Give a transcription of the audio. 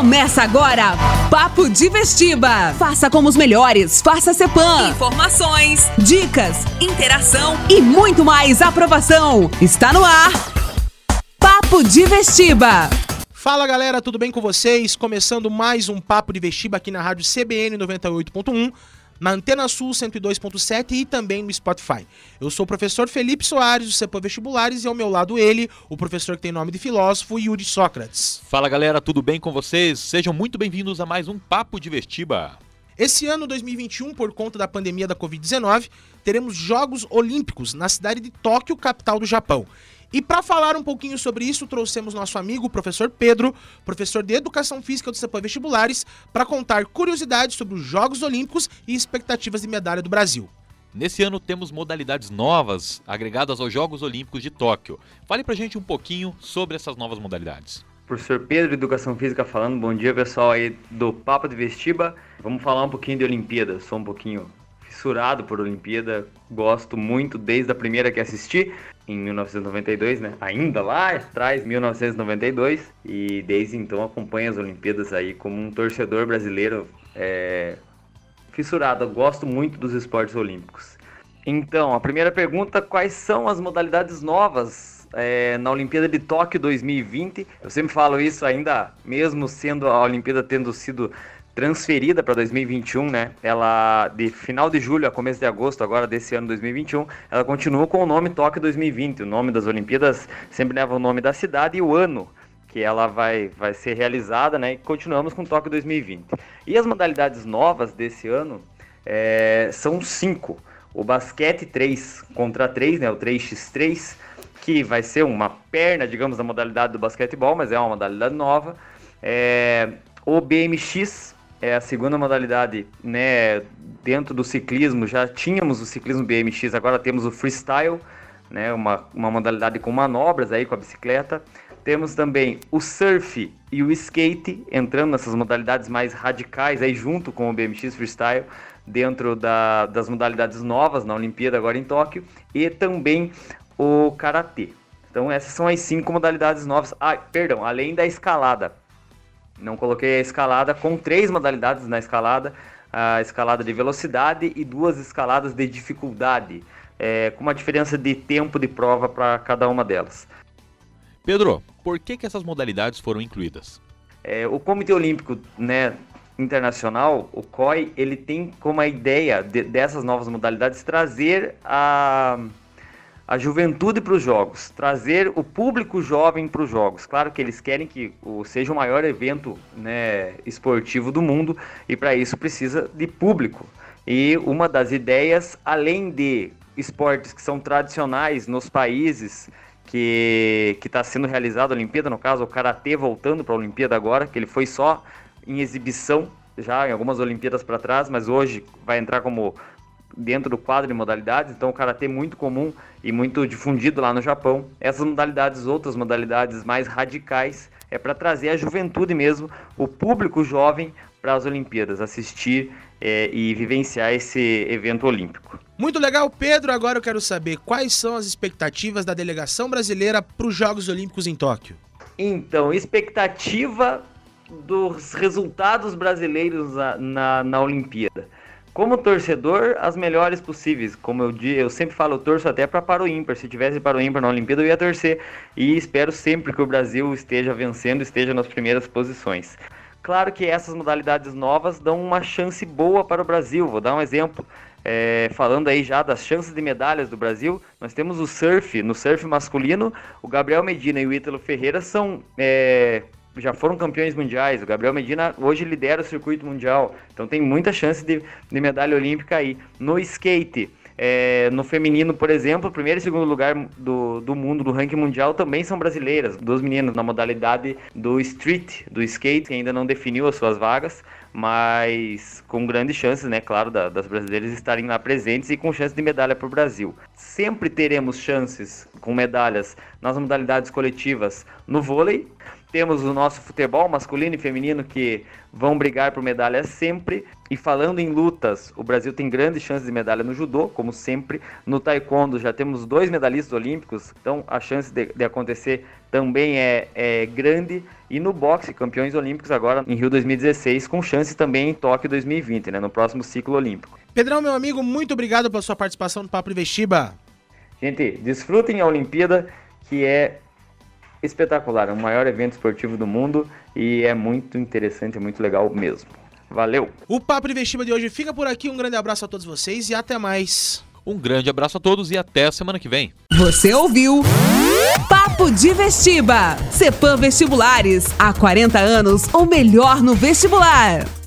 Começa agora, Papo de Vestiba. Faça como os melhores, faça Cepan. Informações, dicas, interação e muito mais aprovação. Está no ar, Papo de Vestiba. Fala galera, tudo bem com vocês? Começando mais um Papo de Vestiba aqui na rádio CBN 98.1 na Antena Sul 102.7 e também no Spotify. Eu sou o professor Felipe Soares, do CEPAM Vestibulares, e ao meu lado ele, o professor que tem nome de filósofo, Yuri Sócrates. Fala galera, tudo bem com vocês? Sejam muito bem-vindos a mais um Papo de Vestiba. Esse ano 2021, por conta da pandemia da Covid-19, teremos Jogos Olímpicos na cidade de Tóquio, capital do Japão. E para falar um pouquinho sobre isso, trouxemos nosso amigo, o professor Pedro, professor de Educação Física do CEPAM Vestibulares, para contar curiosidades sobre os Jogos Olímpicos e expectativas de medalha do Brasil. Nesse ano temos modalidades novas agregadas aos Jogos Olímpicos de Tóquio. Fale pra gente um pouquinho sobre essas novas modalidades. Professor Pedro, Educação Física falando. Bom dia, pessoal aí do Papo de Vestiba. Vamos falar um pouquinho de Olimpíada. Sou um pouquinho fissurado por Olimpíada, gosto muito desde a primeira que assisti em 1992, né? Ainda lá atrás, 1992, e desde então acompanho as Olimpíadas aí como um torcedor brasileiro é, fissurado. Gosto muito dos esportes olímpicos. Então, a primeira pergunta: quais são as modalidades novas é, na Olimpíada de Tóquio 2020? Eu sempre falo isso ainda, mesmo sendo a Olimpíada tendo sido transferida para 2021, né? Ela de final de julho a começo de agosto agora desse ano 2021, ela continua com o nome Tóquio 2020. O nome das Olimpíadas sempre leva o nome da cidade e o ano que ela vai, vai ser realizada, né? E continuamos com Tóquio 2020. E as modalidades novas desse ano é, são cinco. O basquete 3 contra 3, né? O 3x3, que vai ser uma perna, digamos, da modalidade do basquetebol, mas é uma modalidade nova. É, o BMX é a segunda modalidade, né, dentro do ciclismo, já tínhamos o ciclismo BMX, agora temos o freestyle, né, uma, uma modalidade com manobras aí com a bicicleta. Temos também o surf e o skate, entrando nessas modalidades mais radicais aí junto com o BMX freestyle, dentro da, das modalidades novas na Olimpíada agora em Tóquio, e também o karatê. Então essas são as cinco modalidades novas. Ah, perdão, além da escalada. Não coloquei a escalada com três modalidades na escalada: a escalada de velocidade e duas escaladas de dificuldade, é, com uma diferença de tempo de prova para cada uma delas. Pedro, por que, que essas modalidades foram incluídas? É, o Comitê Olímpico né, Internacional, o COI, ele tem como a ideia de, dessas novas modalidades trazer a a juventude para os jogos, trazer o público jovem para os jogos. Claro que eles querem que seja o maior evento né, esportivo do mundo e para isso precisa de público. E uma das ideias, além de esportes que são tradicionais nos países que está sendo realizado a Olimpíada, no caso o Karatê voltando para a Olimpíada agora, que ele foi só em exibição já em algumas Olimpíadas para trás, mas hoje vai entrar como dentro do quadro de modalidades, então o karatê é muito comum e muito difundido lá no Japão. Essas modalidades, outras modalidades mais radicais, é para trazer a juventude mesmo, o público jovem para as Olimpíadas, assistir é, e vivenciar esse evento olímpico. Muito legal, Pedro. Agora eu quero saber quais são as expectativas da delegação brasileira para os Jogos Olímpicos em Tóquio. Então, expectativa dos resultados brasileiros na, na, na Olimpíada como torcedor, as melhores possíveis. Como eu, eu sempre falo, eu torço até para para o ímpar. Se tivesse para o ímpar na Olimpíada, eu ia torcer. E espero sempre que o Brasil esteja vencendo, esteja nas primeiras posições. Claro que essas modalidades novas dão uma chance boa para o Brasil. Vou dar um exemplo. É, falando aí já das chances de medalhas do Brasil, nós temos o surf, no surf masculino, o Gabriel Medina e o Ítalo Ferreira são é, já foram campeões mundiais. O Gabriel Medina hoje lidera o circuito mundial. Então tem muita chance de, de medalha olímpica aí. No skate, é, no feminino, por exemplo, primeiro e segundo lugar do, do mundo, do ranking mundial, também são brasileiras. Duas meninas na modalidade do street, do skate, que ainda não definiu as suas vagas, mas com grandes chances, né, claro, da, das brasileiras estarem lá presentes e com chance de medalha para o Brasil. Sempre teremos chances com medalhas nas modalidades coletivas no vôlei, Temos o nosso futebol masculino e feminino que vão brigar por medalhas sempre. E falando em lutas, o Brasil tem grandes chances de medalha no judô, como sempre. No taekwondo já temos dois medalhistas olímpicos, então a chance de, de acontecer também é, é, grande. E no boxe, campeões olímpicos agora em Rio 2016, com chance também em Tóquio 2020, né, no próximo ciclo olímpico. Pedrão, meu amigo, muito obrigado pela sua participação no Papo Vestiba. Gente, desfrutem a Olimpíada, que é espetacular, é o maior evento esportivo do mundo e é muito interessante, é muito legal mesmo. Valeu! O Papo de Vestiba de hoje fica por aqui. Um grande abraço a todos vocês e até mais. Um grande abraço a todos e até a semana que vem. Você ouviu Papo de Vestiba. Cepam Vestibulares. Há 40 anos, o melhor no vestibular.